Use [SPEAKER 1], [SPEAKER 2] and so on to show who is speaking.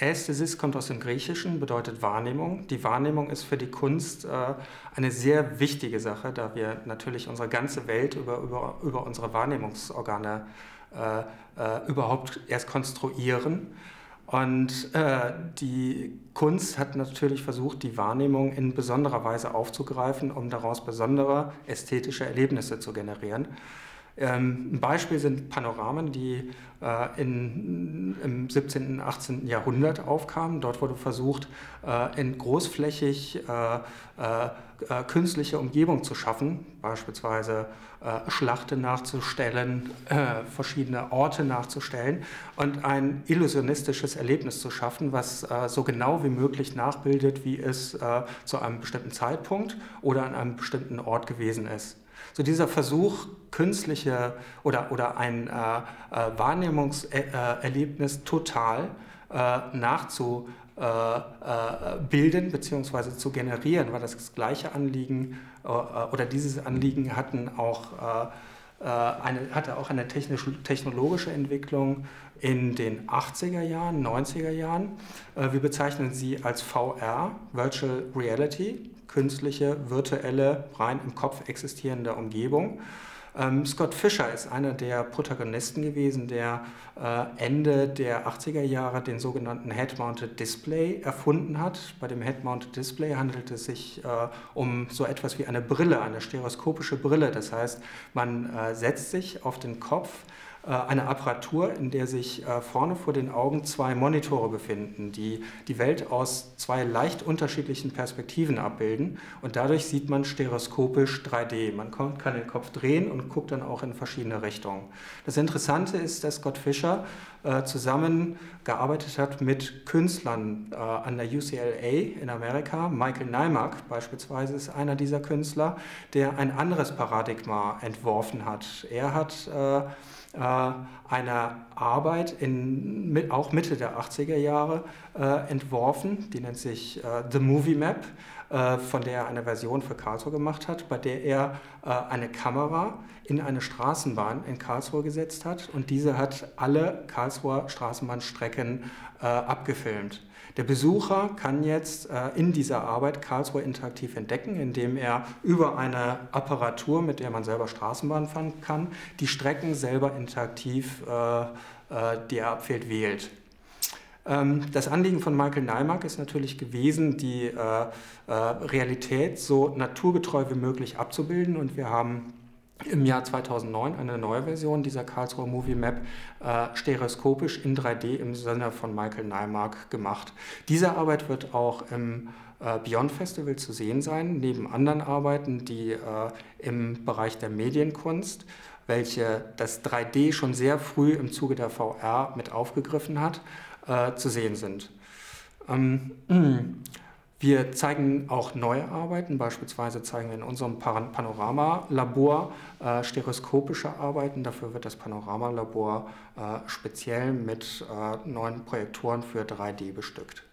[SPEAKER 1] Ästhesis kommt aus dem Griechischen, bedeutet Wahrnehmung. Die Wahrnehmung ist für die Kunst äh, eine sehr wichtige Sache, da wir natürlich unsere ganze Welt über, über, über unsere Wahrnehmungsorgane äh, äh, überhaupt erst konstruieren. Und äh, die Kunst hat natürlich versucht, die Wahrnehmung in besonderer Weise aufzugreifen, um daraus besondere ästhetische Erlebnisse zu generieren. Ähm, ein Beispiel sind Panoramen, die äh, in, im 17. und 18. Jahrhundert aufkamen. Dort wurde versucht, äh, in großflächig äh, künstliche Umgebung zu schaffen, beispielsweise Schlachten nachzustellen, verschiedene Orte nachzustellen und ein illusionistisches Erlebnis zu schaffen, was so genau wie möglich nachbildet, wie es zu einem bestimmten Zeitpunkt oder an einem bestimmten Ort gewesen ist. So dieser Versuch, künstliche oder, oder ein äh, äh, Wahrnehmungserlebnis total äh, nachzubilden bzw. zu generieren, war das gleiche Anliegen äh, oder dieses Anliegen hatten auch äh, eine, hatte auch eine technologische Entwicklung in den 80er Jahren, 90er Jahren. Äh, wir bezeichnen sie als VR, Virtual Reality, künstliche, virtuelle, rein im Kopf existierende Umgebung. Ähm, Scott Fischer ist einer der Protagonisten gewesen, der äh, Ende der 80er Jahre den sogenannten Head-Mounted Display erfunden hat. Bei dem Head-Mounted Display handelt es sich äh, um so etwas wie eine Brille, eine stereoskopische Brille. Das heißt, man äh, setzt sich auf den Kopf, eine Apparatur, in der sich äh, vorne vor den Augen zwei Monitore befinden, die die Welt aus zwei leicht unterschiedlichen Perspektiven abbilden und dadurch sieht man stereoskopisch 3D. Man kann den Kopf drehen und guckt dann auch in verschiedene Richtungen. Das Interessante ist, dass Scott Fischer äh, zusammengearbeitet hat mit Künstlern an der UCLA in Amerika. Michael Neimark beispielsweise ist einer dieser Künstler, der ein anderes Paradigma entworfen hat. Er hat äh, einer Arbeit in, mit, auch Mitte der 80er Jahre äh, entworfen, die nennt sich äh, The Movie Map, äh, von der er eine Version für Karlsruhe gemacht hat, bei der er äh, eine Kamera in eine Straßenbahn in Karlsruhe gesetzt hat und diese hat alle Karlsruher Straßenbahnstrecken äh, abgefilmt. Der Besucher kann jetzt äh, in dieser Arbeit Karlsruhe interaktiv entdecken, indem er über eine Apparatur, mit der man selber Straßenbahn fahren kann, die Strecken selber interaktiv, äh, äh, die er abfällt, wählt. Ähm, das Anliegen von Michael Neimark ist natürlich gewesen, die äh, äh, Realität so naturgetreu wie möglich abzubilden und wir haben im Jahr 2009 eine neue Version dieser Karlsruher Movie Map äh, stereoskopisch in 3D im Sinne von Michael Neimark gemacht. Diese Arbeit wird auch im Beyond Festival zu sehen sein, neben anderen Arbeiten, die im Bereich der Medienkunst, welche das 3D schon sehr früh im Zuge der VR mit aufgegriffen hat, äh, zu sehen sind. Ähm, wir zeigen auch neue Arbeiten, beispielsweise zeigen wir in unserem Panoramalabor äh, stereoskopische Arbeiten. Dafür wird das Panoramalabor äh, speziell mit äh, neuen Projektoren für 3D bestückt.